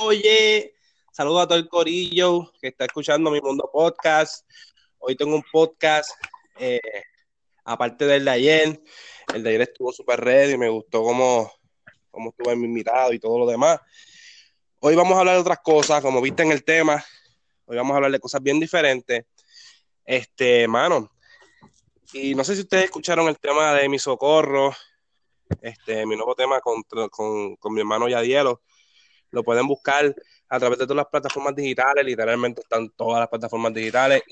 Oye, saludo a todo el corillo que está escuchando mi mundo podcast. Hoy tengo un podcast, eh, aparte del de ayer. El de ayer estuvo súper ready, me gustó cómo, cómo estuvo mi invitado y todo lo demás. Hoy vamos a hablar de otras cosas, como viste en el tema. Hoy vamos a hablar de cosas bien diferentes. Este, mano, y no sé si ustedes escucharon el tema de mi socorro, este, mi nuevo tema con, con, mi hermano Yadielo. Lo pueden buscar a través de todas las plataformas digitales, literalmente están todas las plataformas digitales.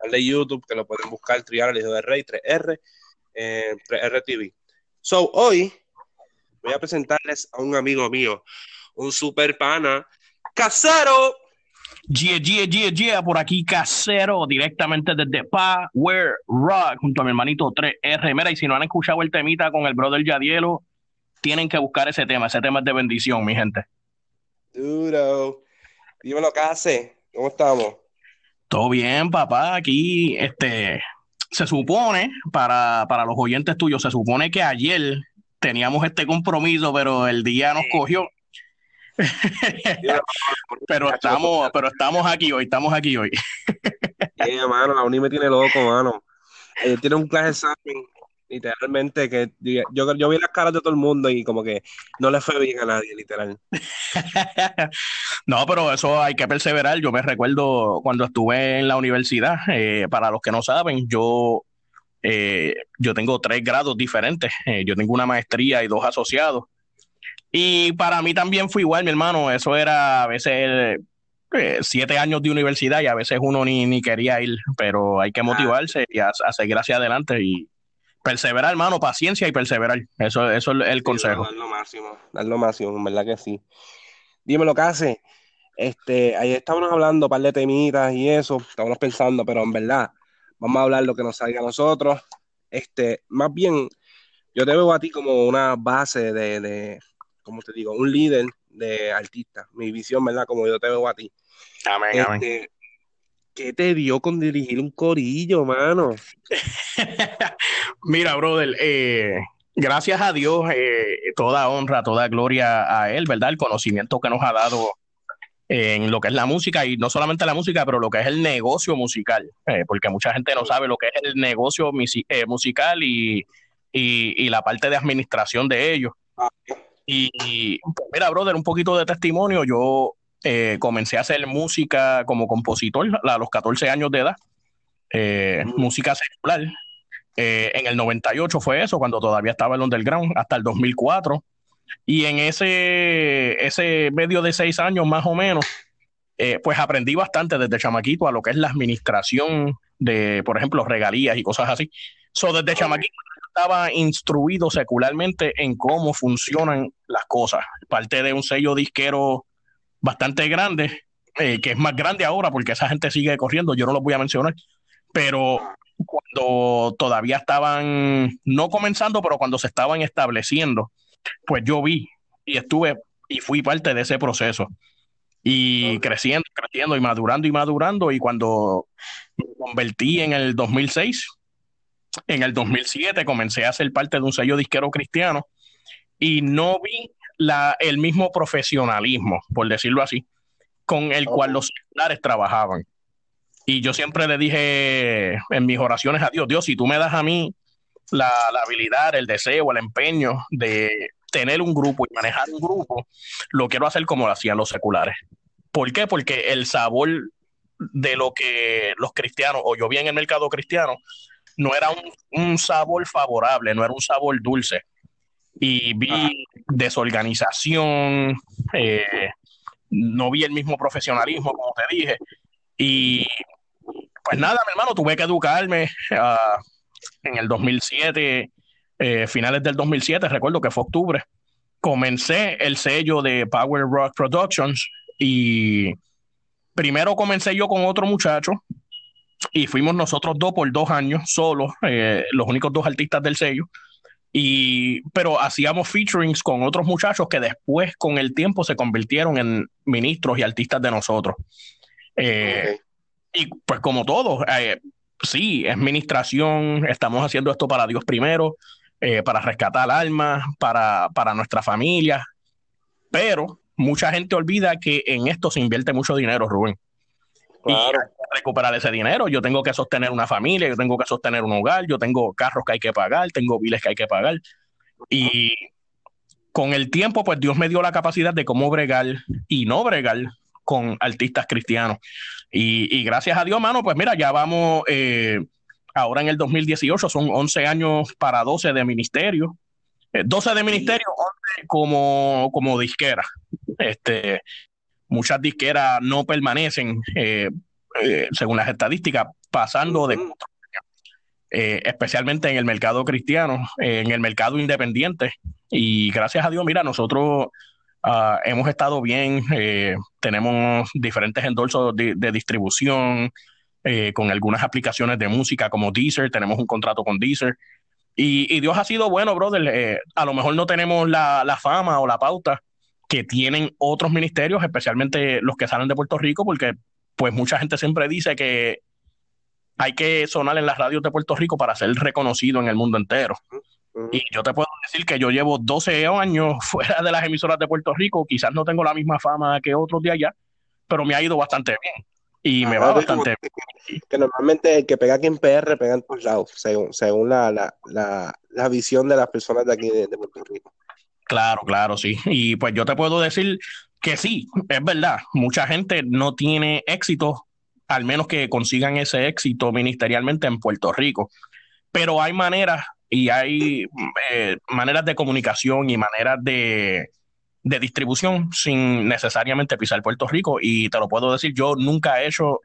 El de YouTube, que lo pueden buscar, Triar el hijo de Rey, 3R, 3R TV. So, hoy voy a presentarles a un amigo mío, un super pana, casero. Yeah, yeah, yeah, yeah, por aquí casero, directamente desde Power Rock, junto a mi hermanito 3R. Mira, y si no han escuchado el temita con el brother Yadielo, tienen que buscar ese tema. Ese tema es de bendición, mi gente. Duro. Dímelo, Case. ¿Cómo estamos? Todo bien, papá. Aquí, este, se supone, para, para los oyentes tuyos, se supone que ayer teníamos este compromiso, pero el día nos cogió pero estamos, pero estamos aquí hoy, estamos aquí hoy. yeah, mano, la uni me tiene loco, mano. Eh, tiene un clase examen, literalmente, que yo, yo vi las caras de todo el mundo y como que no le fue bien a nadie, literal. no, pero eso hay que perseverar. Yo me recuerdo cuando estuve en la universidad, eh, para los que no saben, yo eh, yo tengo tres grados diferentes. yo tengo una maestría y dos asociados. Y para mí también fue igual, mi hermano. Eso era a veces eh, siete años de universidad y a veces uno ni, ni quería ir, pero hay que motivarse y a, seguir hacia adelante y perseverar, hermano, paciencia y perseverar. Eso, eso es el consejo. dar lo máximo, dar lo máximo, en verdad que sí. Dime lo que hace. Este, ahí estábamos hablando un par de temitas y eso, estábamos pensando, pero en verdad, vamos a hablar lo que nos salga a nosotros. Este, más bien, yo te veo a ti como una base de como te digo, un líder de artista, mi visión, ¿verdad? Como yo te veo a ti. Amén, amén. ¿Qué te dio con dirigir un corillo, mano? Mira, brother, eh, gracias a Dios, eh, toda honra, toda gloria a Él, ¿verdad? El conocimiento que nos ha dado en lo que es la música y no solamente la música, pero lo que es el negocio musical, eh, porque mucha gente no sabe lo que es el negocio musical y, y, la parte de administración de ellos. Ah, y pues, mira, brother, un poquito de testimonio. Yo eh, comencé a hacer música como compositor a los 14 años de edad, eh, mm. música secular. Eh, en el 98 fue eso, cuando todavía estaba el underground, hasta el 2004. Y en ese, ese medio de seis años más o menos, pues aprendí bastante desde chamaquito a lo que es la administración de, por ejemplo, regalías y cosas así. So, desde chamaquito estaba instruido secularmente en cómo funcionan las cosas. Parte de un sello disquero bastante grande, eh, que es más grande ahora porque esa gente sigue corriendo, yo no lo voy a mencionar, pero cuando todavía estaban, no comenzando, pero cuando se estaban estableciendo, pues yo vi y estuve y fui parte de ese proceso. Y creciendo, creciendo y madurando y madurando. Y cuando me convertí en el 2006, en el 2007 comencé a ser parte de un sello disquero cristiano y no vi la, el mismo profesionalismo, por decirlo así, con el cual los celulares trabajaban. Y yo siempre le dije en mis oraciones a Dios, Dios, si tú me das a mí la, la habilidad, el deseo, el empeño de tener un grupo y manejar un grupo, lo quiero hacer como lo hacían los seculares. ¿Por qué? Porque el sabor de lo que los cristianos, o yo vi en el mercado cristiano, no era un, sabor favorable, no era un sabor dulce. Y vi desorganización, eh, no vi el mismo profesionalismo, como te dije. Y pues nada, mi hermano, tuve que educarme ah, en el 2007, eh, finales del 2007, recuerdo que fue octubre. Comencé el sello de Power Rock Productions y primero comencé yo con otro muchacho y fuimos nosotros dos por dos años solos, eh, los únicos dos artistas del sello. Y, pero hacíamos featurings con otros muchachos que después con el tiempo se convirtieron en ministros y artistas de nosotros. Eh, y pues como todo, eh, sí, es ministración, estamos haciendo esto para Dios primero, para rescatar almas, para, para nuestra familia, pero mucha gente olvida que en esto se invierte mucho dinero, Rubén. Claro. Y recuperar ese dinero, yo tengo que sostener una familia, yo tengo que sostener un hogar, yo tengo carros que hay que pagar, tengo biles que hay que pagar. Y con el tiempo, pues Dios me dio la capacidad de cómo bregar y no bregar con artistas cristianos. Y, gracias a Dios, mano, pues mira, ya vamos, eh, ahora en el 2018 son 11 años para 12 de ministerio, 12 eh, de ministerio, 11 como, como disquera. Este, muchas disqueras no permanecen, eh, según las estadísticas, pasando de especialmente en el mercado cristiano, en el mercado independiente. Y gracias a Dios, mira, nosotros Ah, hemos estado bien, eh, tenemos diferentes endorsos de, distribución eh, con algunas aplicaciones de música como Deezer, tenemos un contrato con Deezer. Y, Dios ha sido bueno, brother. Eh, a lo mejor no tenemos la, la, fama o la pauta que tienen otros ministerios, especialmente los que salen de Puerto Rico, porque pues mucha gente siempre dice que hay que sonar en las radios de Puerto Rico para ser reconocido en el mundo entero. Y yo te puedo decir que yo llevo 12 años fuera de las emisoras de Puerto Rico, quizás no tengo la misma fama que otros de allá, pero me ha ido bastante bien. Y me va bastante bien. Que normalmente el que pega aquí en PR pega en todos lados, según, según la, la, la, la, visión de las personas de aquí de, Puerto Rico. Claro, claro, sí. Y pues yo te puedo decir que sí, es verdad, mucha gente no tiene éxito, al menos que consigan ese éxito ministerialmente en Puerto Rico. Pero hay maneras y hay eh, maneras de comunicación y maneras de, distribución sin necesariamente pisar Puerto Rico. Y te lo puedo decir, yo nunca he hecho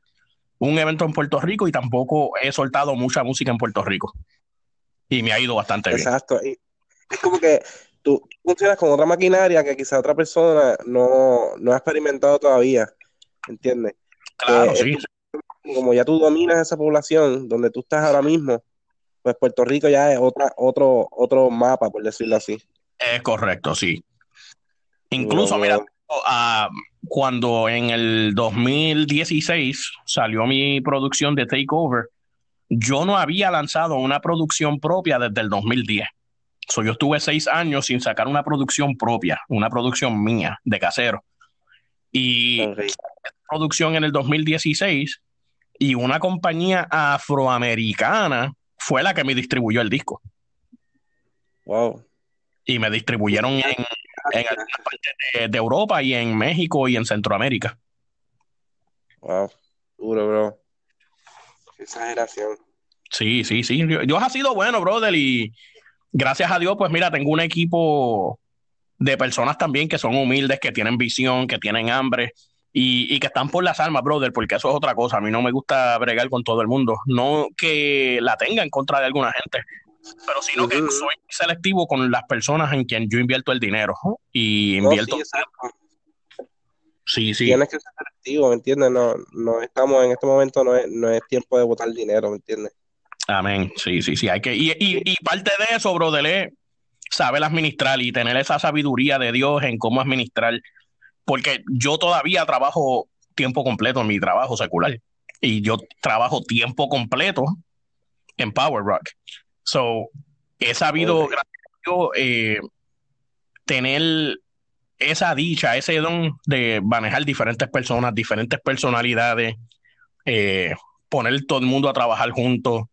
un evento en Puerto Rico y tampoco he soltado mucha música en Puerto Rico. Y me ha ido bastante bien. Exacto. es como que tú funcionas con otra maquinaria que quizá otra persona no, ha experimentado todavía. ¿Entiendes? Claro, sí. Como ya tú dominas esa población donde tú estás ahora mismo, pues Puerto Rico ya es otra, otro, otro mapa, por decirlo así. Es correcto, sí. Incluso, mira, cuando en el 2016 salió mi producción de Takeover, yo no había lanzado una producción propia desde el 2010. So, yo estuve seis años sin sacar una producción propia, una producción mía, de casero. Y producción en el 2016 y una compañía afroamericana fue la que me distribuyó el disco. Wow. Y me distribuyeron en, en partes de, Europa y en México y en Centroamérica. Wow, duro, bro. exageración. Sí, sí, sí. Dios ha sido bueno, brother, y gracias a Dios, pues mira, tengo un equipo de personas también que son humildes, que tienen visión, que tienen hambre y, que están por las almas, brother, porque eso es otra cosa. A mí no me gusta bregar con todo el mundo. No que la tenga en contra de alguna gente, pero sino que soy selectivo con las personas en quien yo invierto el dinero. Y invierto. sí, sí, Tienes que ser selectivo, ¿me entiendes? No, no estamos en este momento, no es, no es tiempo de botar dinero, ¿me entiendes? Amén. Sí, sí, sí. Hay que, y, y, y parte de eso, brother, saber administrar y tener esa sabiduría de Dios en cómo administrar porque yo todavía trabajo tiempo completo en mi trabajo secular y yo trabajo tiempo completo en Power Rock. So, he sabido, eh, tener esa dicha, ese don de manejar diferentes personas, diferentes personalidades, eh, poner todo el mundo a trabajar juntos.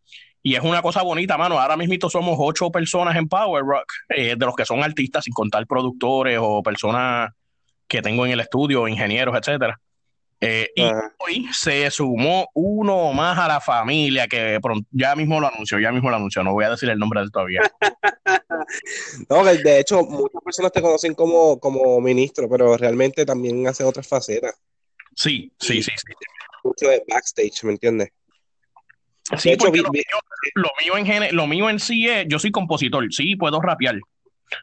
Y es una cosa bonita, mano. Ahora mismo somos ocho personas en Power Rock, eh, de los que son artistas, sin contar productores o personas que tengo en el estudio, ingenieros, etcétera. Eh, y hoy se sumó uno más a la familia que ya mismo lo anunció, ya mismo lo anunció, no voy a decir el nombre de él todavía. no, de hecho, muchas personas te conocen como, como ministro, pero realmente también hace otras facetas. Sí, sí, sí, sí. Mucho de backstage, ¿me entiendes? Sí, lo, mío, en, lo mío en sí es, yo soy compositor, sí, puedo rapear,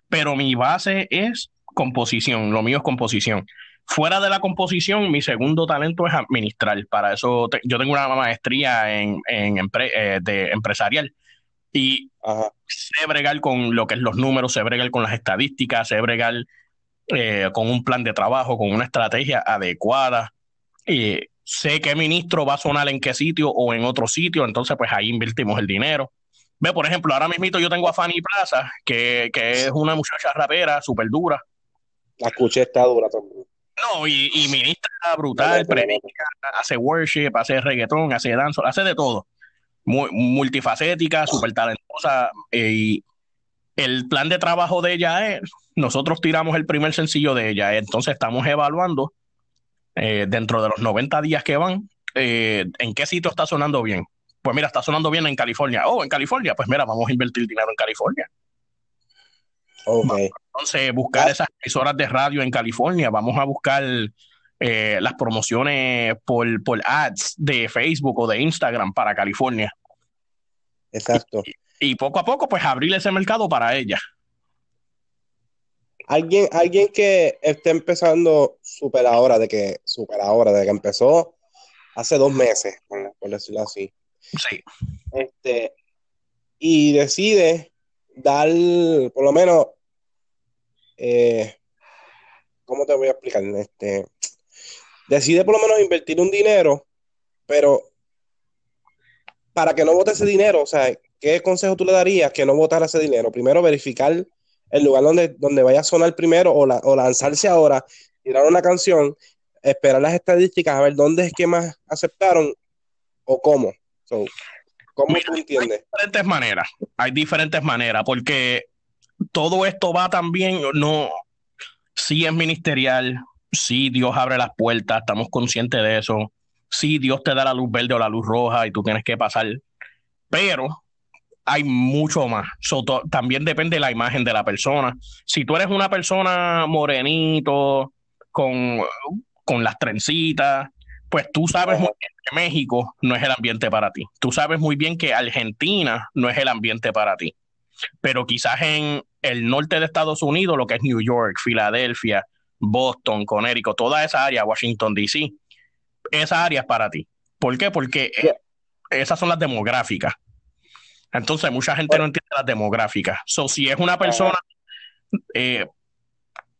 pero mi base es composición, lo mío es composición. Fuera de la composición, mi segundo talento es administrar. Para eso yo tengo una maestría en, eh, de empresarial y sé bregar con lo que es los números, sé bregar con las estadísticas, sé bregar eh, con un plan de trabajo, con una estrategia adecuada. Y sé qué ministro va a sonar en qué sitio o en otro sitio, entonces pues ahí invertimos el dinero. Ve, por ejemplo, ahora mismo yo tengo a Fanny Plaza, que, que es una muchacha rapera súper dura, La escuché, está dura también. No, y, y ministra brutal, predica, hace worship, hace reggaetón, hace danza, hace de todo. Muy, multifacética, súper talentosa. Eh, y el plan de trabajo de ella es, nosotros tiramos el primer sencillo de ella, entonces estamos evaluando eh, dentro de los 90 días que van, eh, en qué sitio está sonando bien. Pues mira, está sonando bien en California. Oh, en California, pues mira, vamos a invertir dinero en California. Okay. Entonces, buscar esas emisoras de radio en California, vamos a buscar eh, las promociones por, por ads de Facebook o de Instagram para California. Exacto. Y, y poco a poco, pues abrir ese mercado para ella. Alguien, alguien que esté empezando super ahora, de que, super ahora, de que empezó hace dos meses, por decirlo así. Sí. Este, y decide dar, por lo menos, eh, ¿cómo te voy a explicar? Este, decide por lo menos invertir un dinero, pero para que no vote ese dinero, o sea, ¿qué consejo tú le darías que no votara ese dinero? Primero, verificar el lugar donde, donde vaya a sonar primero o, la, o lanzarse ahora, tirar una canción, esperar las estadísticas, a ver dónde es que más aceptaron o cómo. So, ¿Cómo Mira, tú entiendes? Hay diferentes maneras, hay diferentes maneras, porque todo esto va también, no, sí es ministerial, sí Dios abre las puertas, estamos conscientes de eso, sí Dios te da la luz verde o la luz roja y tú tienes que pasar, pero hay mucho más. So, to, también depende de la imagen de la persona. Si tú eres una persona morenito, con, con las trencitas, pues tú sabes muy bien que México no es el ambiente para ti. Tú sabes muy bien que Argentina no es el ambiente para ti. Pero quizás en el norte de Estados Unidos, lo que es New York, Filadelfia, Boston, Connecticut, toda esa área, Washington, D.C., esa área es para ti. ¿Por qué? Porque esas son las demográficas. Entonces, mucha gente no entiende las demográficas. So, si es una persona eh,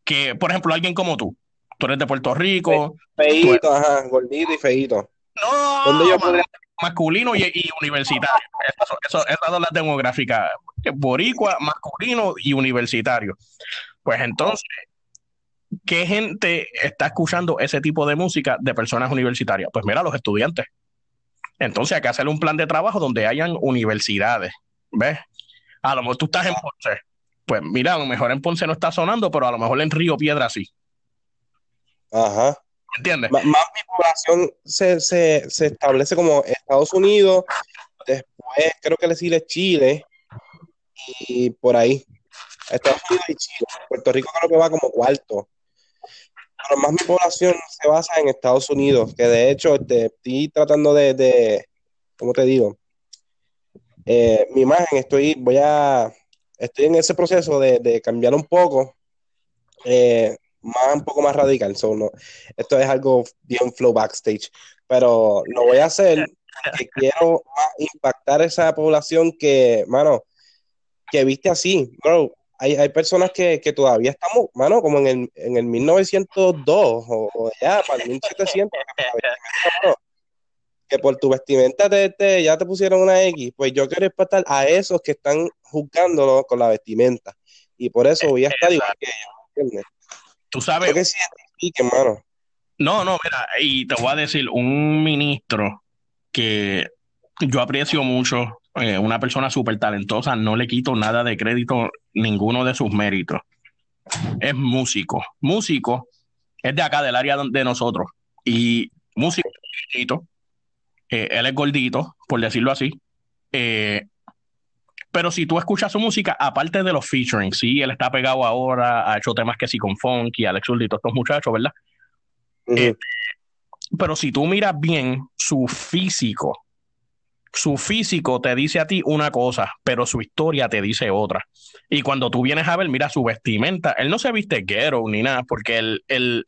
que, por ejemplo, alguien como tú, tú eres de Puerto Rico. Feito, eres... ajá, gordito y feito. No, ¿Dónde yo podría... masculino y, y universitario. Eso, eso, esas son las demográficas. Boricua, masculino y universitario. Pues entonces, ¿qué gente está escuchando ese tipo de música de personas universitarias? Pues mira, los estudiantes. Entonces hay que hacer un plan de trabajo donde hayan universidades. ¿Ves? A lo mejor tú estás en Ponce. Pues mira, a lo mejor en Ponce no está sonando, pero a lo mejor en Río Piedra sí. Ajá. ¿Entiendes? Más, más mi población se, se, se, establece como Estados Unidos, después creo que le sigue Chile y por ahí. Estados Unidos y Chile. Puerto Rico creo que va como cuarto. Pero más mi población se basa en Estados Unidos, que de hecho este, estoy tratando de, de ¿cómo te digo? Eh, mi imagen, estoy, voy a, estoy en ese proceso de, de cambiar un poco. Eh, más un poco más radical. So, no, esto es algo bien flow backstage, pero lo voy a hacer porque quiero impactar esa población que, mano, que viste así, bro. Hay, hay personas que, que, todavía estamos, mano, como en el, en el 1902 o, o ya, para el 1700, que, que por tu vestimenta te, te, ya te pusieron una X. Pues yo quiero impactar a esos que están juzgándolo con la vestimenta. Y por eso voy a estar igual que ellos, ¿entiendes? Tú sabes. Que sí, sí, que mano. No, no, mira, y te voy a decir, un ministro que yo aprecio mucho, eh, una persona súper talentosa, no le quito nada de crédito, ninguno de sus méritos. Es músico. Músico es de acá, del área de nosotros. Y músico, eh, él es gordito, por decirlo así. Eh, pero si tú escuchas su música, aparte de los featuring, sí, él está pegado ahora, ha hecho temas que sí con Funky, Alex Urdi, todos estos muchachos, ¿verdad? Uh -huh. eh, pero si tú miras bien su físico, su físico te dice a ti una cosa, pero su historia te dice otra. Y cuando tú vienes a ver, mira su vestimenta, él no se viste ghetto ni nada, porque el, el,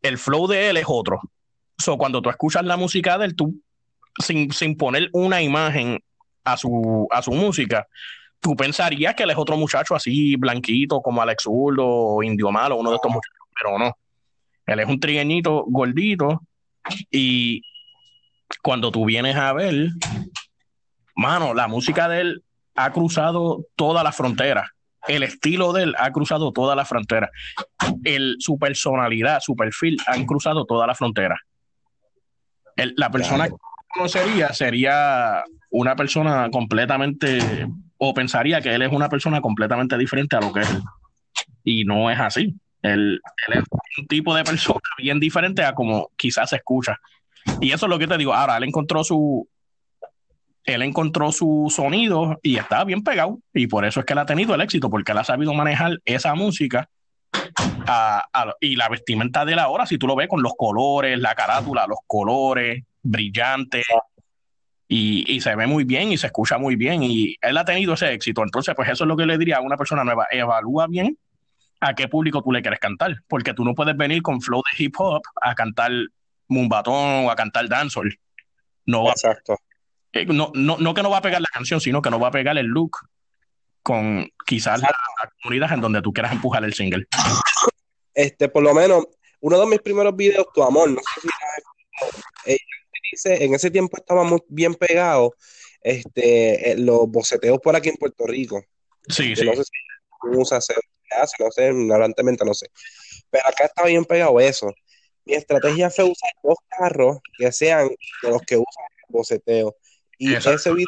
el flow de él es otro. So, cuando tú escuchas la música de él, tú, sin, sin poner una imagen a su, a su música, tú pensarías que él es otro muchacho así blanquito como Alex Urdo o Indio Malo, uno de estos muchachos, pero no. Él es un trigueñito gordito y cuando tú vienes a ver, mano, la música de él ha cruzado toda la frontera. el estilo de él ha cruzado toda la frontera. El, su personalidad, su perfil han cruzado toda la frontera. la persona que conocería sería una persona completamente, o pensaría que él es una persona completamente diferente a lo que es. Y no es así. Él, él es un tipo de persona bien diferente a como quizás se escucha. Y eso es lo que te digo. Ahora, él encontró su, él encontró su sonido y está bien pegado. Y por eso es que él ha tenido el éxito, porque él ha sabido manejar esa música y la vestimenta de él ahora, si tú lo ves con los colores, la carátula, los colores brillantes. Y, se ve muy bien y se escucha muy bien. Y él ha tenido ese éxito. Entonces, pues eso es lo que le diría a una persona nueva. Evalúa bien a qué público tú le quieres cantar. Porque tú no puedes venir con flow de hip hop a cantar mumbatón o a cantar dancehall. No va, Exacto. Eh, no, no, no que no va a pegar la canción, sino que no va a pegar el look con quizás la, comunidad en donde tú quieras empujar el single. Este, por lo menos, uno de mis primeros videos, Tu Amor, no sé si dice, en ese tiempo estaba muy bien pegado este, eh, los boceteos por aquí en Puerto Rico. Sí, sí. No sé si usa, se hace, no sé, ignorantemente no sé. Pero acá estaba bien pegado eso. Mi estrategia fue usar dos carros que sean de los que usan boceteo. Y ese video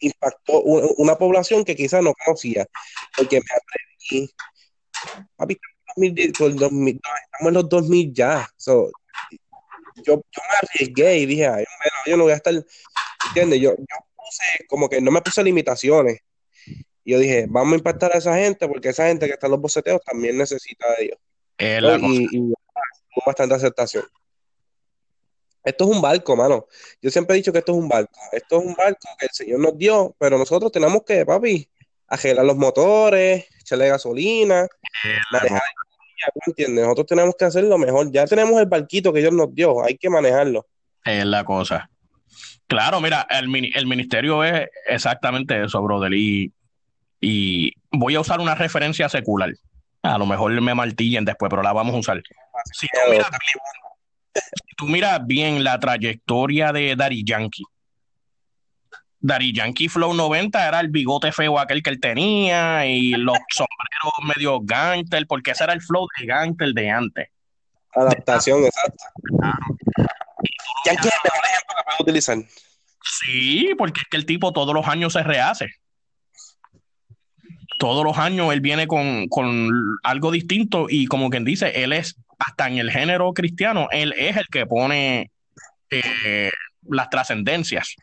impactó una, población que quizás no conocía, porque me atreví, papi, estamos en los 2000 ya, yo, yo me arriesgué y dije, Ay, bueno, yo no voy a estar, ¿entiendes? Yo, yo puse, como que no me puse limitaciones, y yo dije, vamos a impactar a esa gente, porque esa gente que está en los boceteos también necesita de Dios. y, y, bastante aceptación. Esto es un barco, mano. Yo siempre he dicho que esto es un barco. Esto es un barco que el Señor nos dio, pero nosotros tenemos que, papi, arreglar los motores, echarle gasolina, manejar. ¿entiendes? Nosotros tenemos que hacer lo mejor. Ya tenemos el barquito que Dios nos dio, hay que manejarlo. Es la cosa. Claro, mira, el, el ministerio es exactamente eso, brother. Y, y voy a usar una referencia secular. A lo mejor me martillen después, pero la vamos a usar. Si tú miras tú miras bien la trayectoria de Dari Yankee. Dari Yankee Flow 90 era el bigote feo aquel que él tenía y los sombreros medio gangster, porque ese era el flow de gangster de antes. Adaptación, exacto. Yankee es el mejor ejemplo que puedo utilizar. Sí, porque es que el tipo todos los años se rehace. Todos los años él viene con, con algo distinto y como quien dice, él es hasta en el género cristiano, él es el que pone eh, las trascendencias.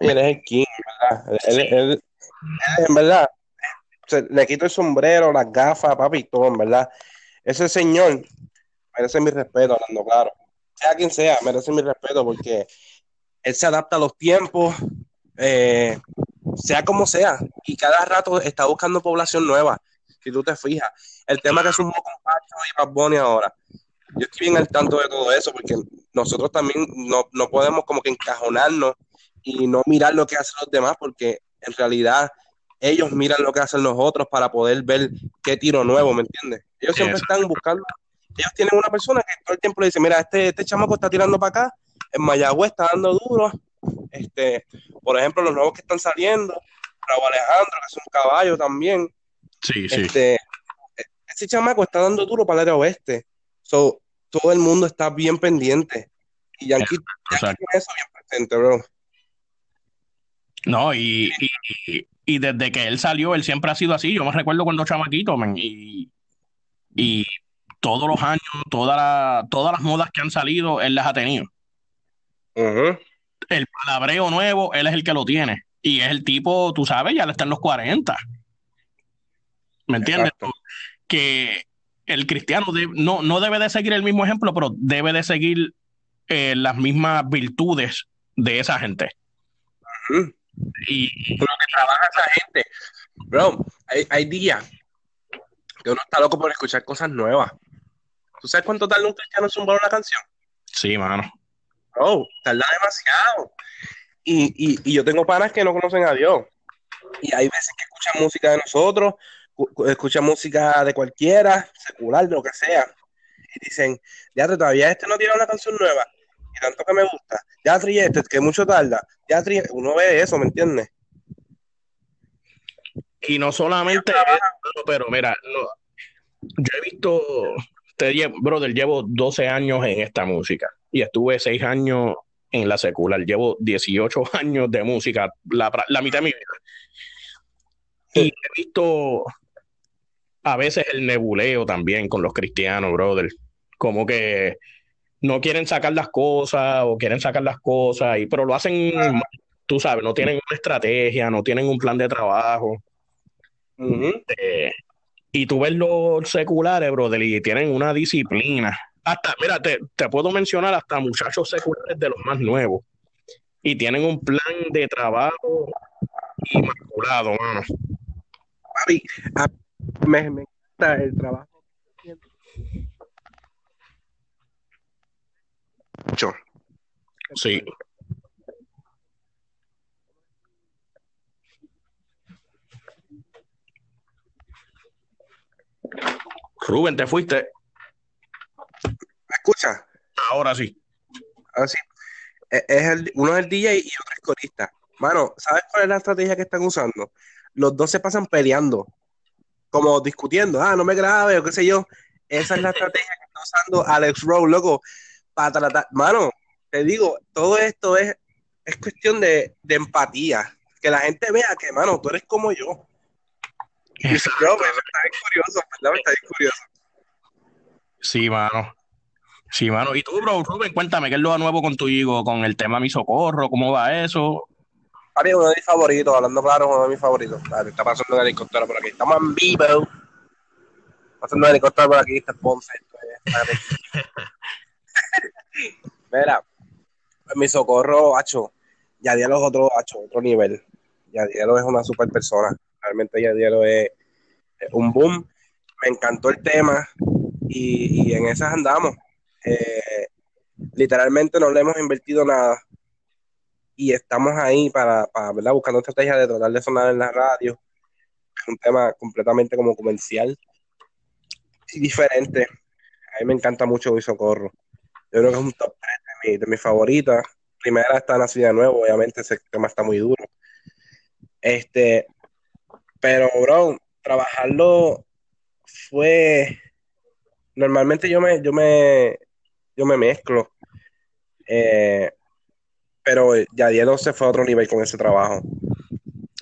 él es el king, ¿verdad? Él, en verdad, le quito el sombrero, las gafas, papi, y todo, en verdad. Ese señor merece mi respeto, hablando claro. Sea quien sea, merece mi respeto porque él se adapta a los tiempos, eh, sea como sea, y cada rato está buscando población nueva si tú te fijas. El tema que es un poco Pacho y Bad Bunny ahora. Yo estoy bien al tanto de todo eso, porque nosotros también no, no podemos como que encajonarnos y no mirar lo que hacen los demás, porque en realidad ellos miran lo que hacen los otros para poder ver qué tiro nuevo, ¿me entiendes? Ellos siempre están buscando, ellos tienen una persona que todo el tiempo le dice, mira, este, este chamaco está tirando para acá, en Mayagüez está dando duro, este, por ejemplo, los nuevos que están saliendo, Raúl Alejandro, que es un caballo también, Sí, sí. Este, ese chamaco está dando duro para el área oeste. So, todo el mundo está bien pendiente. Y Yankee, tiene eso bien presente, bro. No, y, y, desde que él salió, él siempre ha sido así. Yo me recuerdo cuando chamaquito, man, y, y todos los años, todas las modas que han salido, él las ha tenido. El palabreo nuevo, él es el que lo tiene. Y es el tipo, tú sabes, ya le está en los 40. ¿Me entiendes? Que el cristiano no, no debe de seguir el mismo ejemplo, pero debe de seguir eh, las mismas virtudes de esa gente. Y lo que trabaja esa gente, bro, hay, hay días que uno está loco por escuchar cosas nuevas. ¿Tú sabes cuánto tarda un cristiano en zumbar una canción? Sí, mano. Bro, tarda demasiado. Y, y, y yo tengo panas que no conocen a Dios. Y hay veces que escuchan música de nosotros escucha música de cualquiera, secular, de lo que sea, y dicen, ya todavía este no tiene una canción nueva, y tanto que me gusta, ya tri este, que mucho tarda, ya tri, uno ve eso, ¿me entiendes? Y no solamente pero mira, yo he visto, te, brother, llevo 12 años en esta música y estuve 6 años en la secular. Llevo 18 años de música, la, la mitad de mi vida. Y he visto a veces el nebuleo también con los cristianos, brother. Como que no quieren sacar las cosas o quieren sacar las cosas, y, pero lo hacen, tú sabes, no tienen una estrategia, no tienen un plan de trabajo. Eh, y tú ves los seculares, brother, y tienen una disciplina. Hasta, mira, te, te puedo mencionar hasta muchachos seculares de los más nuevos. Y tienen un plan de trabajo inmaculado, mano. me, me encanta el trabajo. Sí. Rubén, te fuiste. ¿Me escucha? Ahora sí. Ahora sí. E, es el, uno es el DJ y otro es corista. Mano, ¿sabes cuál es la estrategia que están usando? Los dos se pasan peleando, como discutiendo, ah, no me grabe o qué sé yo. Esa es la estrategia que está usando Alex Rowe, loco, para tratar. Mano, te digo, todo esto es, es cuestión de, de empatía. Que la gente vea que, mano, tú eres como yo. Y está curioso, ¿verdad? Está curioso. Sí, mano. Sí, mano. Y tú, bro, Rubén, cuéntame, ¿qué es lo nuevo con tu hijo? Con el tema Mi Socorro, ¿cómo va eso? Papi, uno de mis favoritos, hablando claro, uno de mis favoritos. está pasando un helicóptero por aquí. Estamos en vivo. Pasando un helicóptero por aquí, está Ponce. Mira, mi socorro, hacho. Yadielo es otro, hacho, otro nivel. Yadielo es una super persona. Realmente Yadielo es, un boom. Me encantó el tema y, en esas andamos. Eh, literalmente no le hemos invertido nada y estamos ahí para, para ¿verdad? buscando estrategias de tratar de sonar en la radio. Es un tema completamente como comercial y diferente. A mí me encanta mucho Mi Socorro. Yo creo que es un top 3 de, mis favoritas. Primera está Nacida de Nuevo, obviamente ese tema está muy duro. Este, pero, bro, trabajarlo fue. Normalmente yo me, yo me, yo me mezclo. Eh, pero Yadielo se fue a otro nivel con ese trabajo.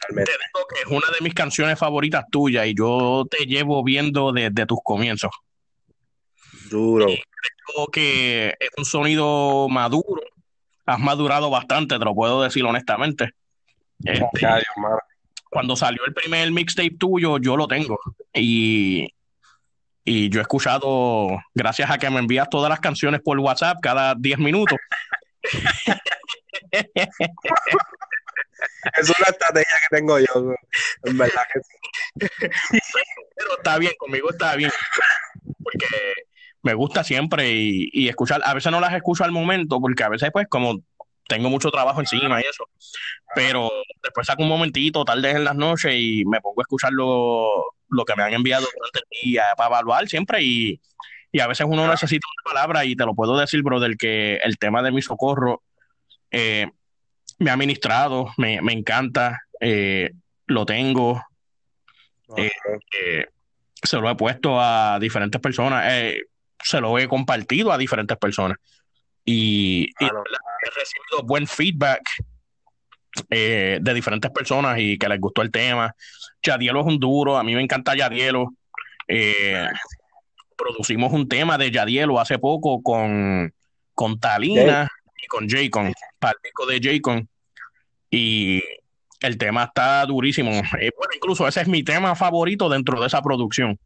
Realmente. Te digo que es una de mis canciones favoritas tuyas y yo te llevo viendo desde tus comienzos. Duro. creo que es un sonido maduro. Has madurado bastante, te lo puedo decir honestamente. Este, cuando salió el primer mixtape tuyo, yo lo tengo. Y, y yo he escuchado, gracias a que me envías todas las canciones por WhatsApp cada 10 minutos. es una estrategia que tengo yo, en verdad que Pero está bien, conmigo está bien. Porque me gusta siempre y, escuchar, a veces no las escucho al momento, porque a veces pues como tengo mucho trabajo encima y eso, pero después saco un momentito, tarde en las noches y me pongo a escuchar lo, que me han enviado durante el día para evaluar siempre y, a veces uno necesita una palabra y te lo puedo decir, brother, que el tema de mi socorro eh, me ha ministrado, me, encanta, eh, lo tengo, eh, se lo he puesto a diferentes personas se lo he compartido a diferentes personas. Y, he recibido buen feedback eh, de diferentes personas y que les gustó el tema. Yadielo es un duro, a mí me encanta Yadielo. Eh, producimos un tema de Yadielo hace poco con, con Talina y con Jaycon, para de Jaycon. Y el tema está durísimo. Eh, bueno, incluso ese es mi tema favorito dentro de esa producción.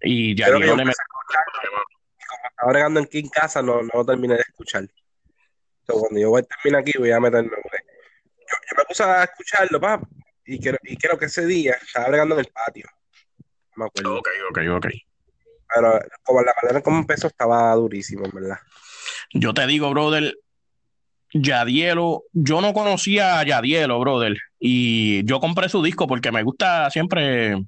Y Yadielo le estaba bregando aquí en casa, no, no terminé de escuchar. Entonces, cuando yo voy a terminar aquí, voy a meterme. Yo, yo, me puse a escucharlo, papá, y creo, y creo que ese día estaba bregando en el patio. No me acuerdo. Ok, ok, ok. Pero como la manera como empezó estaba durísimo, en verdad. Yo te digo, brother, Yadielo, yo no conocía a Yadielo, brother, y yo compré su disco porque me gusta siempre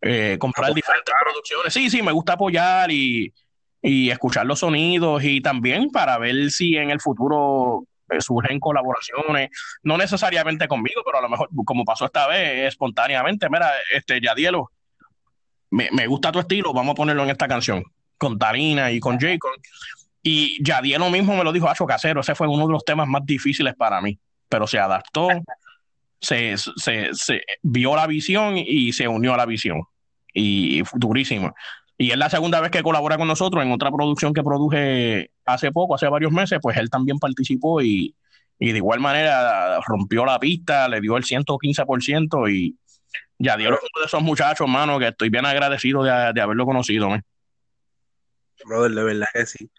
eh, comprar diferentes producciones. Sí, sí, me gusta apoyar y, escuchar los sonidos y también para ver si en el futuro surgen colaboraciones, no necesariamente conmigo, pero a lo mejor, como pasó esta vez, espontáneamente, mira, este, Yadielo, me, me gusta tu estilo, vamos a ponerlo en esta canción, con Tarina y con Jacob. Y Yadielo mismo me lo dijo, Acho Casero, ese fue uno de los temas más difíciles para mí, pero se adaptó, se, se, se vio la visión y se unió a la visión. Y durísimo. Y es la segunda vez que colabora con nosotros en otra producción que produje hace poco, hace varios meses, pues él también participó y, y de igual manera rompió la pista, le dio el 115% y ya dio uno de esos muchachos, mano, que estoy bien agradecido de, de haberlo conocido. Man. Brother, de verdad que sí.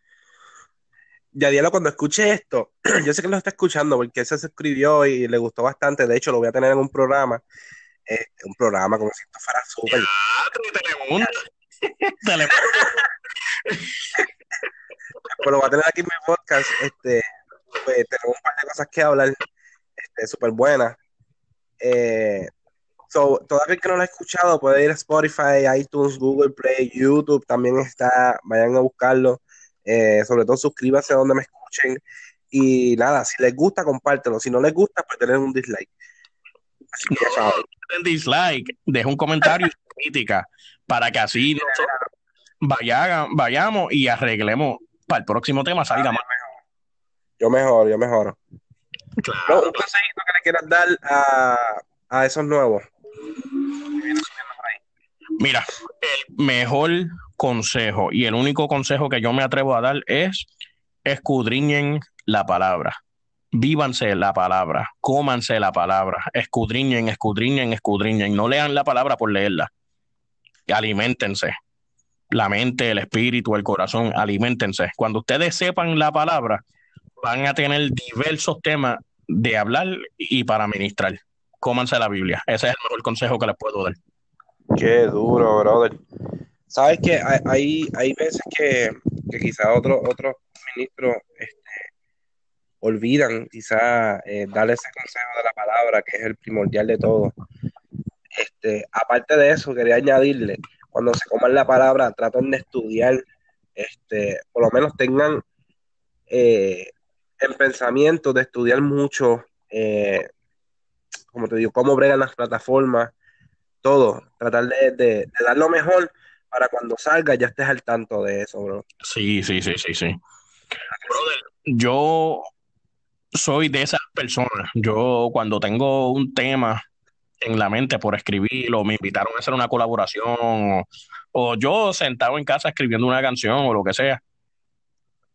Yadielo, cuando escuche esto, yo sé que lo está escuchando porque se escribió y le gustó bastante. De hecho, lo voy a tener en un programa. Eh, un programa como si esto fuera súper. Pues lo voy a tener aquí en mi podcast. Este, pues, tenemos un par de cosas que hablar. Este, súper buenas. Eh, so, todavía que no lo ha escuchado, puede ir a Spotify, iTunes, Google Play, YouTube. También está. Vayan a buscarlo. Eh, sobre todo suscríbanse a donde me escuchen. Y nada, si les gusta, compártelo. Si no les gusta, pues tener un dislike. Así que ya saben. Den dislike, deja un comentario y crítica para que así nosotros vaya, vayamos y arreglemos para el próximo tema salga más. Yo mejor, yo mejoro. Claro. No, un consejito que le quieras dar a, a esos nuevos. Mira, el mejor consejo y el único consejo que yo me atrevo a dar es escudriñen la palabra. Vívanse la palabra, cómanse la palabra, escudriñen, escudriñen, escudriñen. No lean la palabra por leerla. Aliméntense. La mente, el espíritu, el corazón, aliméntense. Cuando ustedes sepan la palabra, van a tener diversos temas de hablar y para ministrar. Cómanse la Biblia. Ese es el mejor consejo que les puedo dar. Qué duro, brother. Sabes que hay, hay, veces que, que quizás otros otros ministros olvidan quizás eh, darle ese consejo de la palabra, que es el primordial de todo. Este, aparte de eso, quería añadirle, cuando se coman la palabra, traten de estudiar, este, por lo menos tengan eh, en pensamiento de estudiar mucho, eh, como te digo, cómo bregan las plataformas, todo, tratar de, de, de, dar lo mejor para cuando salga ya estés al tanto de eso, bro. Sí, sí, sí, sí, sí. Brother, yo soy de esas personas. Yo cuando tengo un tema en la mente por escribir o me invitaron a hacer una colaboración o, yo sentado en casa escribiendo una canción o lo que sea,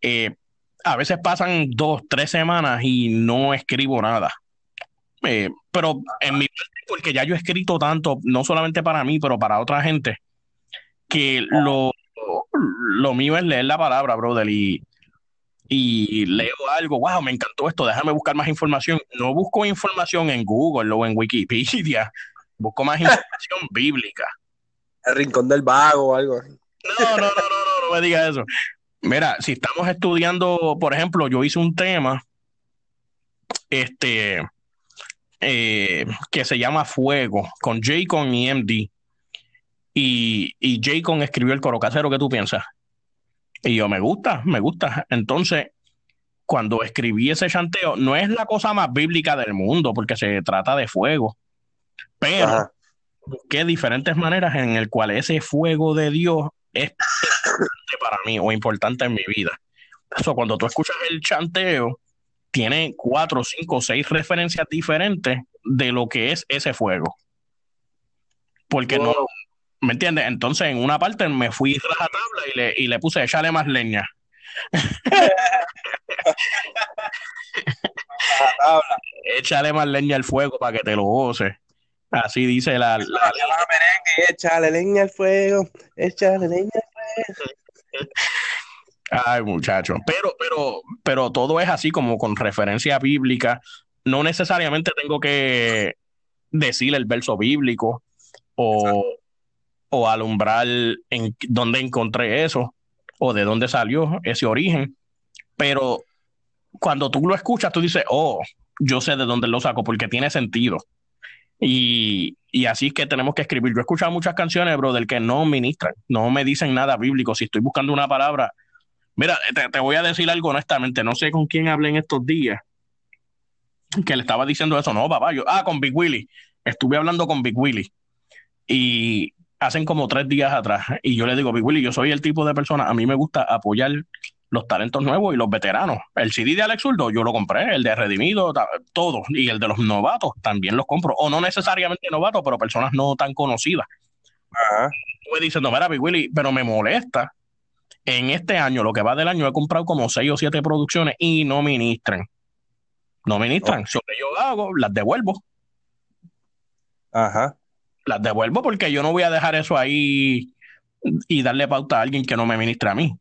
eh, a veces pasan dos, tres semanas y no escribo nada. Eh, pero en mi parte, porque ya yo he escrito tanto, no solamente para mí, pero para otra gente, que lo, lo mío es leer la palabra, brother, y, y leo algo, wow, me encantó esto, déjame buscar más información. No busco información en Google o en Wikipedia, busco más información bíblica. El rincón del vago o algo así. No, no, no, no, no, no me digas eso. Mira, si estamos estudiando, por ejemplo, yo hice un tema, este, eh, que se llama Fuego, con Jaycon y MD. Y, y Jaycon escribió el coro casero, ¿qué tú piensas? Y yo, me gusta, me gusta. Entonces, cuando escribí ese chanteo, no es la cosa más bíblica del mundo, porque se trata de fuego, pero Ajá. busqué diferentes maneras en el cual ese fuego de Dios es importante para mí o importante en mi vida. Eso, cuando tú escuchas el chanteo, tiene cuatro, cinco, seis referencias diferentes de lo que es ese fuego. Porque wow. no, ¿me entiendes? Entonces, en una parte me fui a tabla y le, y le puse, échale más leña. échale más leña al fuego para que te lo goces. Así dice la. la, la... Échale leña al fuego, échale leña al fuego. Ay, muchacho. Pero, pero, pero todo es así como con referencia bíblica. No necesariamente tengo que decir el verso bíblico o, o alumbrar en dónde encontré eso o de dónde salió ese origen. Pero cuando tú lo escuchas, tú dices, oh, yo sé de dónde lo saco porque tiene sentido. Y, y así es que tenemos que escribir. Yo he escuchado muchas canciones, bro, del que no ministran, no me dicen nada bíblico. Si estoy buscando una palabra, Mira, te, te, voy a decir algo honestamente, no sé con quién hablé en estos días, que le estaba diciendo eso, no, papá, yo, ah, con Big Willy, estuve hablando con Big Willy y hacen como tres días atrás y yo le digo, Big Willy, yo soy el tipo de persona, a mí me gusta apoyar los talentos nuevos y los veteranos. El CD de Alex Zurdo yo lo compré, el de Redimido, todo, y el de los novatos también los compro, o no necesariamente novatos, pero personas no tan conocidas. Ajá. Estuve diciendo, mira, Big Willy, pero me molesta. En este año, lo que va del año, he comprado como seis o siete producciones y no ministran. No ministran. Okay. que yo hago, las devuelvo. Ajá. Las devuelvo porque yo no voy a dejar eso ahí y darle pauta a alguien que no me ministra a mí.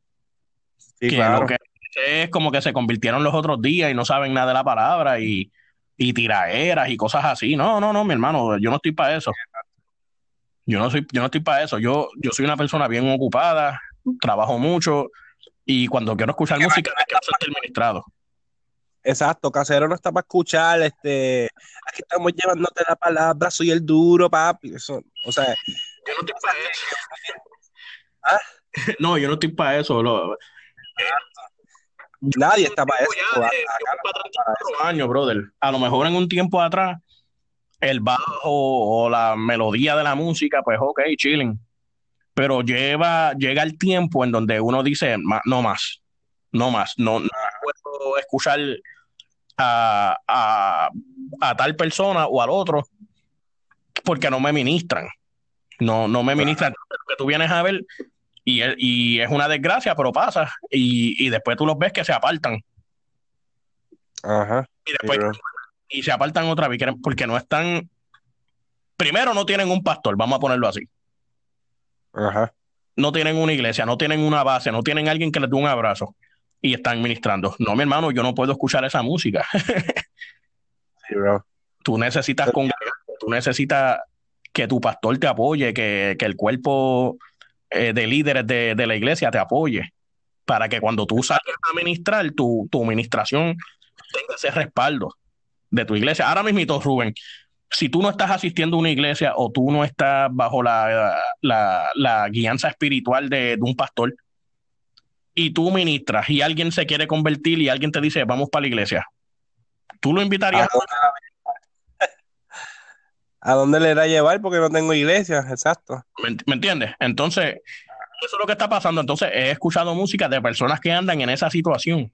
Sí, que claro. lo que es como que se convirtieron los otros días y no saben nada de la palabra y, y tiraeras y cosas así. No, no, no, mi hermano, yo no estoy para eso. Yo no soy, yo no estoy para eso. Yo, yo soy una persona bien ocupada, trabajo mucho y cuando quiero escuchar música, quiero ser administrado. Exacto, casero no está para escuchar, este, aquí estamos llevándote la palabra, soy el duro, papi. Eso, o sea, yo no estoy para eso. ¿Ah? No, yo no estoy para eso. Lo, Nadie está para eso. para años, brother. A lo mejor en un tiempo atrás, el bajo o la melodía de la música, pues ok, chilling. Pero lleva, llega el tiempo en donde uno dice, no más, no más, no, no puedo escuchar a, a, a, tal persona o al otro porque no me ministran. No, no me ministran. que tú vienes a ver y, y es una desgracia, pero pasa. Y, y, después tú los ves que se apartan. Ajá. Y después y se apartan otra vez porque no están. Primero, no tienen un pastor, vamos a ponerlo así. Ajá. No tienen una iglesia, no tienen una base, no tienen alguien que les dé un abrazo y están ministrando. No, mi hermano, yo no puedo escuchar esa música. sí, bro. Tú necesitas con, tú necesitas que tu pastor te apoye, que, que el cuerpo eh, de líderes de, de, la iglesia te apoye, para que cuando tú salgas a ministrar, tu, tu administración tenga ese respaldo de tu iglesia. Ahora mismo, Rubén, si tú no estás asistiendo a una iglesia o tú no estás bajo la, la, la guianza espiritual de, de, un pastor y tú ministras y alguien se quiere convertir y alguien te dice, vamos para la iglesia, ¿tú lo invitarías? ¿A, ¿A dónde le irá a llevar? Porque no tengo iglesia, exacto. ¿Me, ¿Me entiendes? Entonces, eso es lo que está pasando. Entonces, he escuchado música de personas que andan en esa situación.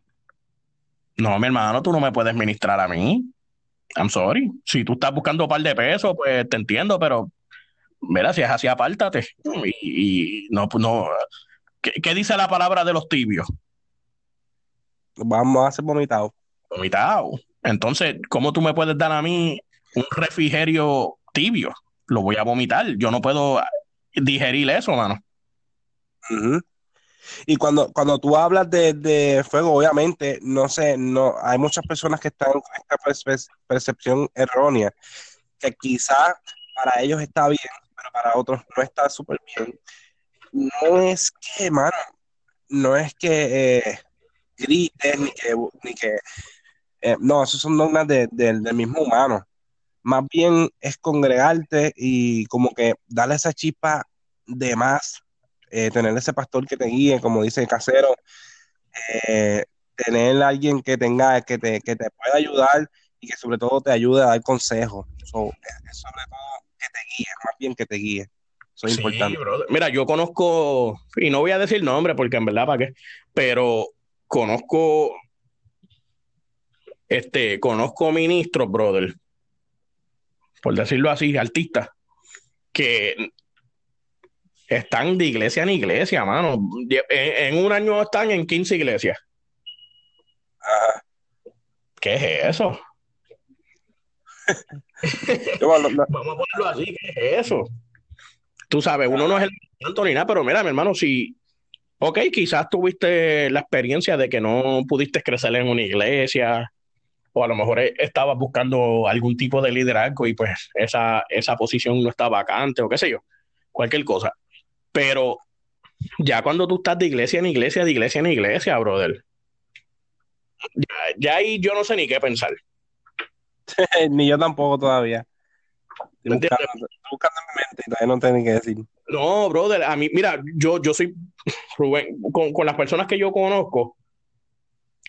No, mi hermano, tú no me puedes ministrar a mí. I'm sorry. Si tú estás buscando un par de pesos, pues te entiendo, pero mira, si es así, apártate. Y, y no, pues no. ¿Qué, ¿Qué, dice la palabra de los tibios? Vamos a ser vomitados. Vomitado. Entonces, ¿cómo tú me puedes dar a mí un refrigerio tibio? Lo voy a vomitar. Yo no puedo digerir eso, mano. Uh -huh. Y cuando, cuando tú hablas de, de, fuego, obviamente, no sé, no, hay muchas personas que están con esta percepción errónea, que quizás para ellos está bien, pero para otros no está súper bien. No es que, mano, no es que eh, grites ni que, ni que eh, no, esos son dogmas de, de, del mismo humano. Más bien es congregarte y como que darle esa chispa de más eh, tener ese pastor que te guíe, como dice el casero, tener alguien que tenga, que te, que te pueda ayudar y que sobre todo te ayude a dar consejos. So, sobre todo que te guíe, más bien que te guíe. Eso es sí, importante. Brother. Mira, yo conozco, y no voy a decir nombre porque en verdad, ¿para qué? Pero conozco, este, conozco ministros, brother, por decirlo así, artistas, que están de iglesia en iglesia, mano. En, en un año están en 15 iglesias. ¿Qué es eso? Vamos a ponerlo así, ¿qué es eso? Tú sabes, uno no es el santo ni nada, pero mira, mi hermano, si, ok, quizás tuviste la experiencia de que no pudiste crecer en una iglesia, o a lo mejor estabas buscando algún tipo de liderazgo y pues esa, esa posición no está vacante, o qué sé yo, cualquier cosa. Pero ya cuando tú estás de iglesia en iglesia, de iglesia en iglesia, brother, ya, ya ahí yo no sé ni qué pensar. ni yo tampoco todavía. Estoy buscando, estoy buscando, en mi mente y todavía no tengo ni qué decir. No, brother, a mí, mira, yo, yo soy Rubén, con, con las personas que yo conozco,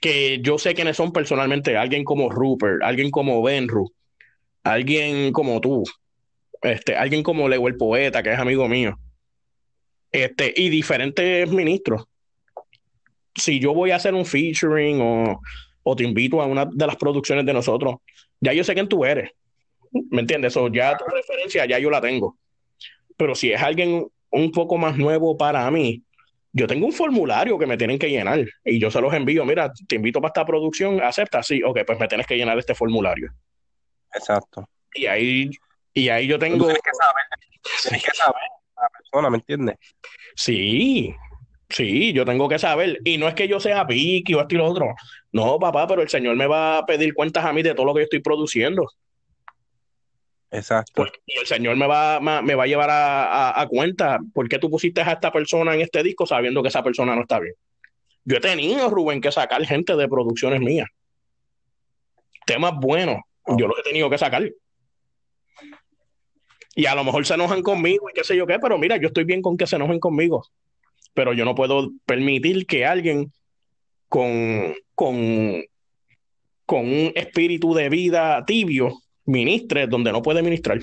que yo sé quiénes son personalmente, alguien como Rupert, alguien como Benru, alguien como tú, este, alguien como Leo el poeta, que es amigo mío, este, y diferentes ministros. Si yo voy a hacer un featuring o, o te invito a una de las producciones de nosotros, ya yo sé quién tú eres. ¿Me entiendes? O ya tu referencia ya yo la tengo. Pero si es alguien un poco más nuevo para mí, yo tengo un formulario que me tienen que llenar y yo se los envío. Mira, te invito para esta producción, acepta, sí, ok, pues me tienes que llenar este formulario. Exacto. Y ahí, y ahí yo tengo. Tienes que saber, tienes que saber la persona, ¿me entiendes? Sí, sí, yo tengo que saber. Y no es que yo sea piqui o esto y lo otro. No, papá, pero el Señor me va a pedir cuentas a mí de todo lo que yo estoy produciendo. Exacto. Y el Señor me va, me va a llevar a, a- a cuenta por qué tú pusiste a esta persona en este disco sabiendo que esa persona no está bien. Yo he tenido, Rubén, que sacar gente de producciones mías. Temas buenos, yo los he tenido que sacar. Y a lo mejor se enojan conmigo y qué sé yo qué, pero mira, yo estoy bien con que se enojen conmigo. Pero yo no puedo permitir que alguien con, con, con un espíritu de vida tibio ministre donde no puede ministrar.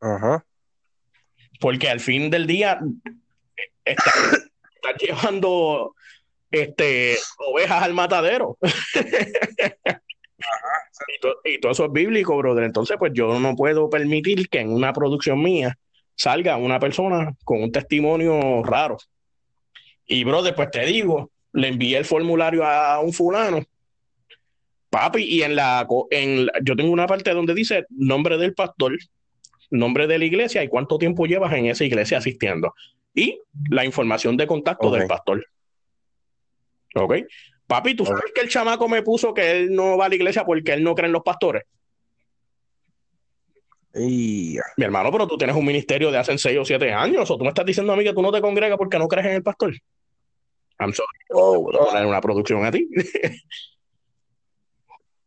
Ajá. porque al fin del día estás llevando este, ovejas al matadero. y, to- y todo eso es bíblico, brother. Entonces, pues yo no puedo permitir que en una producción mía salga una persona con un testimonio raro. Y, brother, pues te digo, le envié el formulario a un fulano. Papi, y en la, en la- yo tengo una parte donde dice nombre del pastor, nombre de la iglesia y cuánto tiempo llevas en esa iglesia asistiendo. Y la información de contacto del pastor. ¿Ok? Papi, ¿tú sabes que el chamaco me puso que él no va a la iglesia porque él no cree en los pastores? Y Mi hermano, pero tú tienes un ministerio de hace 6 o 7 años, o tú me estás diciendo a mí que tú no te congregas porque no crees en el pastor. I'm sorry, oh, poner una producción a ti.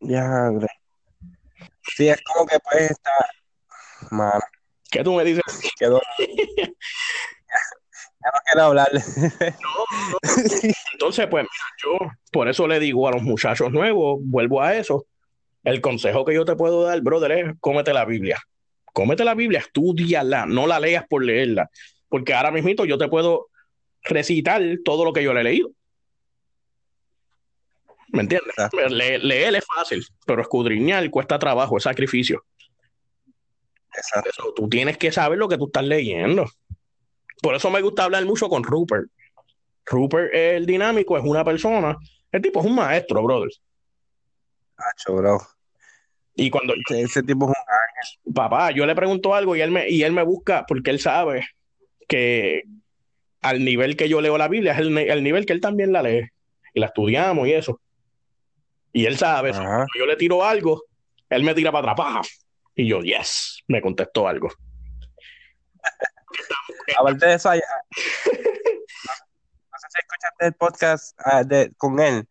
ya, hombre. Sí, es como que pues está, mano, ¿Qué tú me dices? quedó. ya no quiero hablar. Entonces, pues mira, yo por eso le digo a los muchachos nuevos, vuelvo a eso, el consejo que yo te puedo dar, brother, es cómete la Biblia. Cómete la Biblia, estudiala, no la leas por leerla, porque ahora mismito yo te puedo recitar todo lo que yo le he leído. ¿Me entiendes? Exacto. Le- leer es fácil, pero escudriñar cuesta trabajo, es sacrificio. Exacto. Eso, tú tienes que saber lo que tú estás leyendo. Por eso me gusta hablar mucho con Rupert. Rupert, el dinámico, es una persona. El tipo es un maestro, brother. Hacho, bro. Y cuando Ese, ese tipo es un papá, yo le pregunto algo y él me, y él me busca porque él sabe que al nivel que yo leo la Biblia es el, el nivel que él también la lee. Y la estudiamos y eso. Y él sabe, Ajá. yo le tiro algo, él me tira para atrás. ¡paf! Y yo, yes, me contestó algo. Aparte de eso, hay- no sé si escuchaste el podcast ah, de, con él,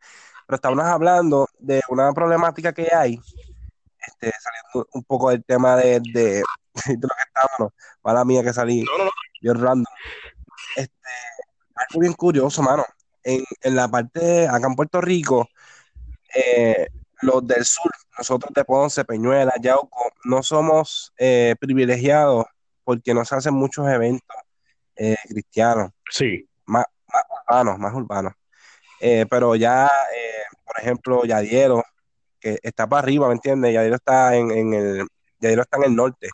pero estábamos hablando de una problemática que hay, este, saliendo un poco del tema de, de, de lo que estábamos, mala mía que salí, No, no, no. yo random. Este, algo bien curioso, mano. En, en la parte, acá en Puerto Rico, eh, los del sur, nosotros de Ponce, Peñuela, Yauco, no somos eh, privilegiados porque no se hacen muchos eventos eh, cristianos, Sí, más, más urbanos, más urbanos. Pero ya, por ejemplo, Yadiero, que está para arriba, ¿me entiendes? Yadiero está en, en el, Yadiero está en el norte.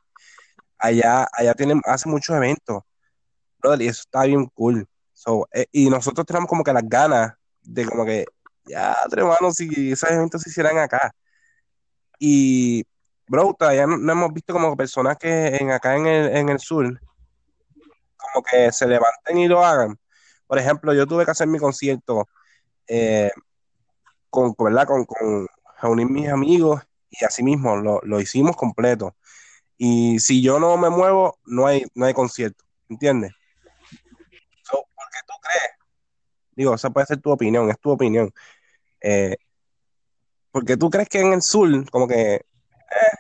Allá, allá tienen, hace muchos eventos, brother, y eso está bien cool. So, eh, y nosotros tenemos como que las ganas de como que, ya, hermano, si esos eventos se hicieran acá. Y, bro, todavía no, hemos visto como personas que en, acá en el, en el sur, como que se levanten y lo hagan. Por ejemplo, yo tuve que hacer mi concierto eh, con, ¿verdad? Con, con reunir mis amigos y así mismo lo, lo hicimos completo. Y si yo no me muevo, no hay, no hay concierto, ¿entiendes? So, ¿por qué tú crees? Digo, esa puede ser tu opinión, es tu opinión. Eh, porque tú crees que en el sur, como que eh,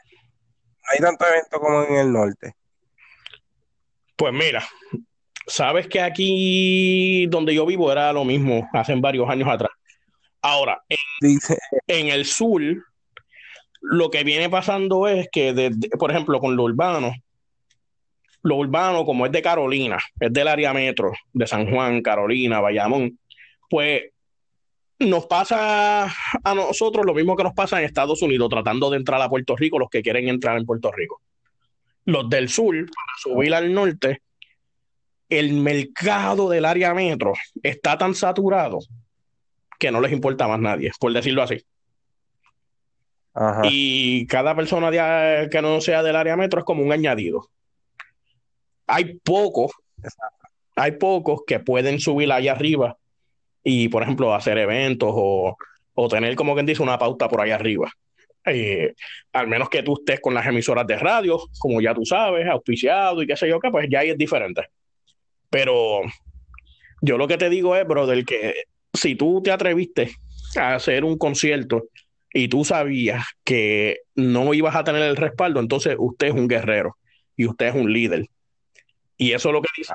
no hay tanto evento como en el norte. Pues mira, sabes que aquí donde yo vivo era lo mismo hace varios años atrás. Ahora, en, el sur, lo que viene pasando es que, por ejemplo, con lo urbano, lo urbano, como es de Carolina, es del área metro, de San Juan, Carolina, Bayamón, pues nos pasa a nosotros lo mismo que nos pasa en Estados Unidos, tratando de entrar a Puerto Rico, los que quieren entrar en Puerto Rico. Los del sur, para subir al norte, el mercado del área metro está tan saturado que no les importa más nadie, por decirlo así. Y cada persona que no sea del área metro es como un añadido. Hay pocos, hay pocos que pueden subir allá arriba y, por ejemplo, hacer eventos o, tener, como quien dice, una pauta por allá arriba. Eh, al menos que tú estés con las emisoras de radio, como ya tú sabes, auspiciado y qué sé yo qué, pues ya ahí es diferente. Pero yo lo que te digo es, brother, que si tú te atreviste a hacer un concierto y tú sabías que no ibas a tener el respaldo, entonces usted es un guerrero y usted es un líder. Y eso lo que dice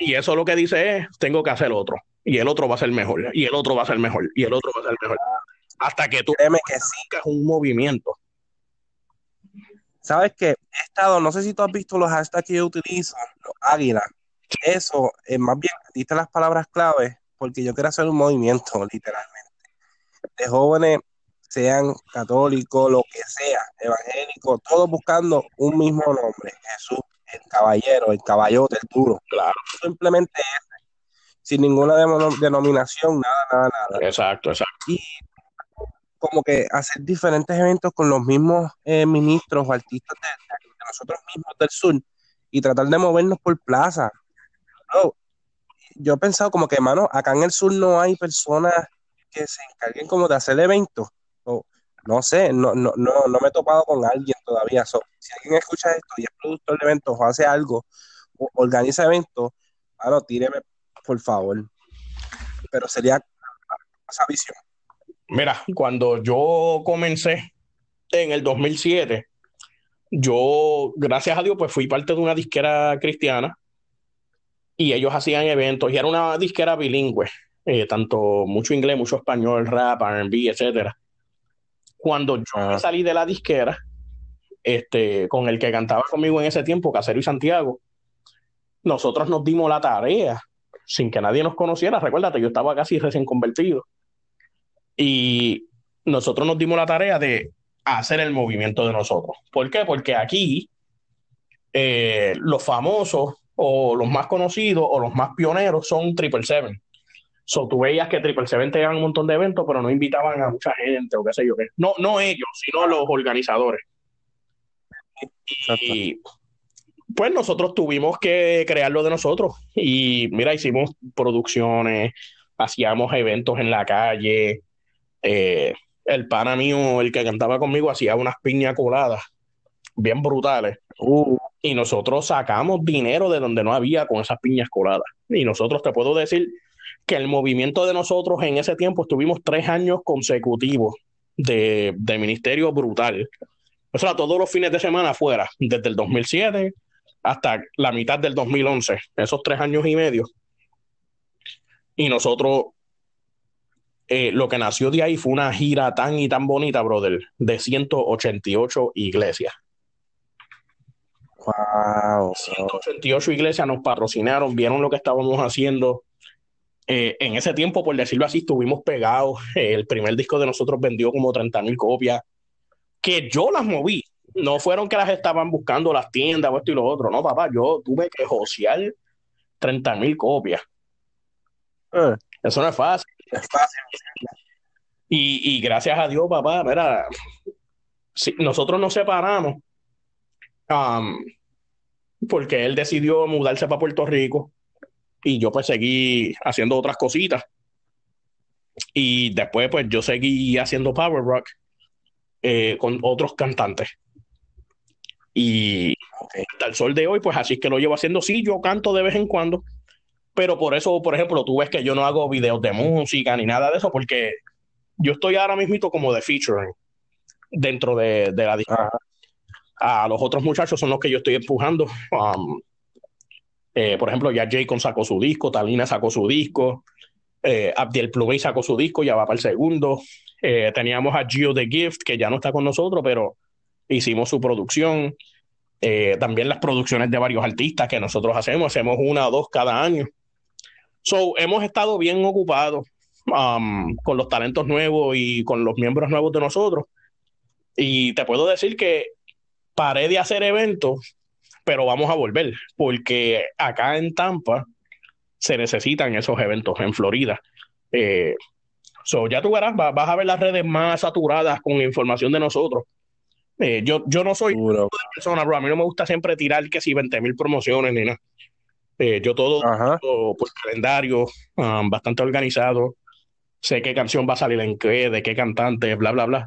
y eso lo que dice es, tengo que hacer otro. Y el otro va a ser mejor. Y el otro va a ser mejor. Y el otro va a ser mejor. Hasta que tú Créeme que sí. un movimiento. Sabes que he estado, no sé si tú has visto los hashtags que yo utilizo, los águilas. Eso, es más bien, diste las palabras claves porque yo quiero hacer un movimiento, literalmente, de jóvenes, sean católicos, lo que sea, evangélicos, todos buscando un mismo nombre, Jesús, el caballero, el caballote, el duro. Claro. Simplemente ese, sin ninguna denominación, nada, nada, nada. Exacto, exacto. Y como que hacer diferentes eventos con los mismos eh, ministros o artistas de, nosotros mismos del sur y tratar de movernos por plaza yo he pensado como que, hermano, acá en el sur no hay personas que se encarguen como de hacer eventos. O, no sé, no, no, no, no me he topado con alguien todavía. si alguien escucha esto y es productor de eventos o hace algo, o organiza eventos, bueno, tíreme, por favor. Pero sería esa visión. Mira, cuando yo comencé en el 2007, yo, gracias a Dios, pues fui parte de una disquera cristiana y ellos hacían eventos y era una disquera bilingüe, eh, tanto mucho inglés, mucho español, rap, RB, etcétera. Cuando yo ah. salí de la disquera, este, con el que cantaba conmigo en ese tiempo, Casero y Santiago, nosotros nos dimos la tarea, sin que nadie nos conociera, recuérdate, yo estaba casi recién convertido, y nosotros nos dimos la tarea de hacer el movimiento de nosotros. ¿Por qué? Porque aquí eh, los famosos o los más conocidos o los más pioneros son Triple Seven. So, tú veías que Triple Seven tenían un montón de eventos, pero no invitaban a mucha gente o qué sé yo qué. No, no ellos, sino los organizadores. Y pues nosotros tuvimos que crearlo de nosotros. Y mira, hicimos producciones, hacíamos eventos en la calle. Eh, el pana mío, el que cantaba conmigo, hacía unas piña coladas bien brutales. Uh. Y nosotros sacamos dinero de donde no había con esas piñas coladas. Y nosotros te puedo decir que el movimiento de nosotros en ese tiempo estuvimos tres años consecutivos de, ministerio brutal. O sea, todos los fines de semana afuera, desde el 2007 hasta la mitad del 2011, esos tres años y medio. Y nosotros, eh, lo que nació de ahí fue una gira tan y tan bonita, brother, de 188 iglesias. Wow. 188 iglesias nos patrocinaron, vieron lo que estábamos haciendo. Eh, en ese tiempo, por decirlo así, estuvimos pegados. el primer disco de nosotros vendió como 30 mil copias, que yo las moví. No fueron que las estaban buscando las tiendas o esto y lo otro. No, papá, yo tuve que josear 30 mil copias. Eh. Eso no es fácil. Es fácil. Y, y gracias a Dios, papá, mira, si nosotros nos separamos porque él decidió mudarse para Puerto Rico y yo pues seguí haciendo otras cositas. Y después pues yo seguí haciendo Power Rock eh, con otros cantantes. Y hasta el sol de hoy pues así es que lo llevo haciendo. Sí, yo canto de vez en cuando, pero por eso, por ejemplo, tú ves que yo no hago videos de música ni nada de eso porque yo estoy ahora mismo como de featuring dentro de, la a los otros muchachos son los que yo estoy empujando. Um, eh, por ejemplo, ya Jaycon sacó su disco, Talina sacó su disco. Eh, Abdiel Plumey sacó su disco, ya va para el segundo. Eh, teníamos a Gio The Gift, que ya no está con nosotros, pero hicimos su producción. Eh, también las producciones de varios artistas que nosotros hacemos, hacemos una o dos cada año. So, hemos estado bien ocupados um, con los talentos nuevos y con los miembros nuevos de nosotros. Y te puedo decir que paré de hacer eventos, pero vamos a volver, porque acá en Tampa se necesitan esos eventos, en Florida. Eh, so, ya tú verás, vas a ver las redes más saturadas con información de nosotros. Eh, yo, yo no soy una persona, bro. A mí no me gusta siempre tirar que si 20 mil promociones ni nada. Eh, yo todo, todo, por calendario, um, bastante organizado. Sé qué canción va a salir en qué, de qué cantante, bla, bla, bla.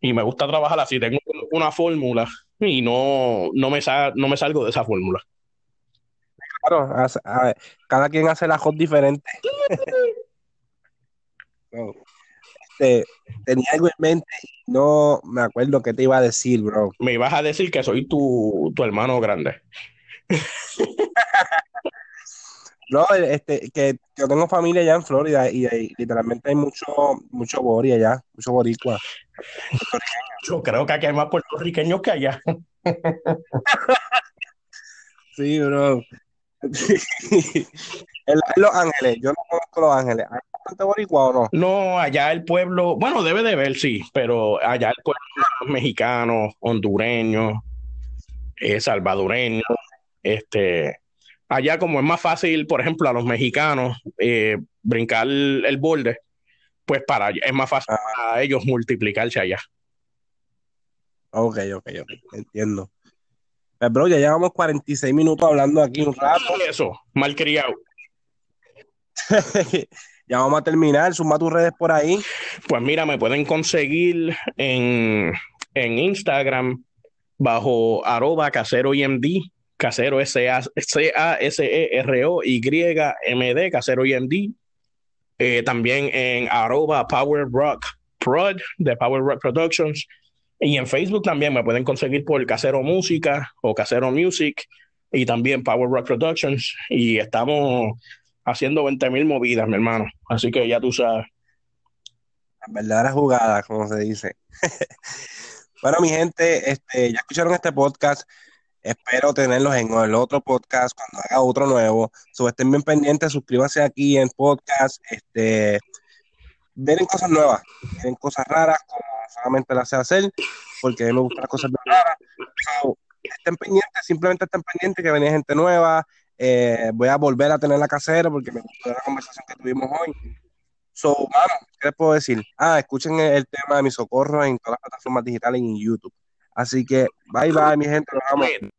Y me gusta trabajar así. Tengo una fórmula y no, no, me, no me salgo de esa fórmula. Claro, cada quien hace la hot diferente. Este, tenía algo en mente y no me acuerdo qué te iba a decir, bro. Me ibas a decir que soy tu, tu hermano grande. no, este, que yo tengo familia allá en Florida y, literalmente hay mucho, mucho bori allá, mucho boricua. Yo creo que aquí hay más puertorriqueños que allá. sí, bro. en Los Ángeles, yo no conozco Los Ángeles. ¿Hay bastante boricua o no? No, allá el pueblo, bueno, debe de ver, sí, pero allá el pueblo mexicano, hondureño, eh, salvadoreño, este, allá como es más fácil, por ejemplo, a los mexicanos eh, brincar el, borde, pues para es más fácil ah. para ellos multiplicarse allá. Ok, ok, ok, entiendo. Pero, bro, ya llevamos 46 minutos hablando aquí un rato. Eso, mal criado. ya vamos a terminar. Suma tus redes por ahí. Pues mira, me pueden conseguir en, en Instagram bajo arroba casero IMD, casero C-A-S-E-R-O-Y-M-D, casero IMD. Eh, también en arroba Power Rock Prod de Power Rock Productions. Y en Facebook también me pueden conseguir por Casero Música o Casero Music y también Power Rock Productions. Y estamos haciendo 20 mil movidas, mi hermano. Así que ya tú sabes. Verdaderas jugadas, como se dice. bueno, mi gente, este, ya escucharon este podcast. Espero tenerlos en el otro podcast cuando haga otro nuevo. So, estén bien pendientes, suscríbanse aquí en podcast. Este, vienen cosas nuevas, vienen cosas raras, como solamente las sé hacer, porque a mí me gustan las cosas raras. estén pendientes, simplemente estén pendientes que venía gente nueva. Eh, voy a volver a tener la casera porque me gustó la conversación que tuvimos hoy. So, vamos, ¿qué les puedo decir? Ah, escuchen el, tema de mi socorro en todas las plataformas digitales y en YouTube. Así que, bye bye, mi gente, nos vemos.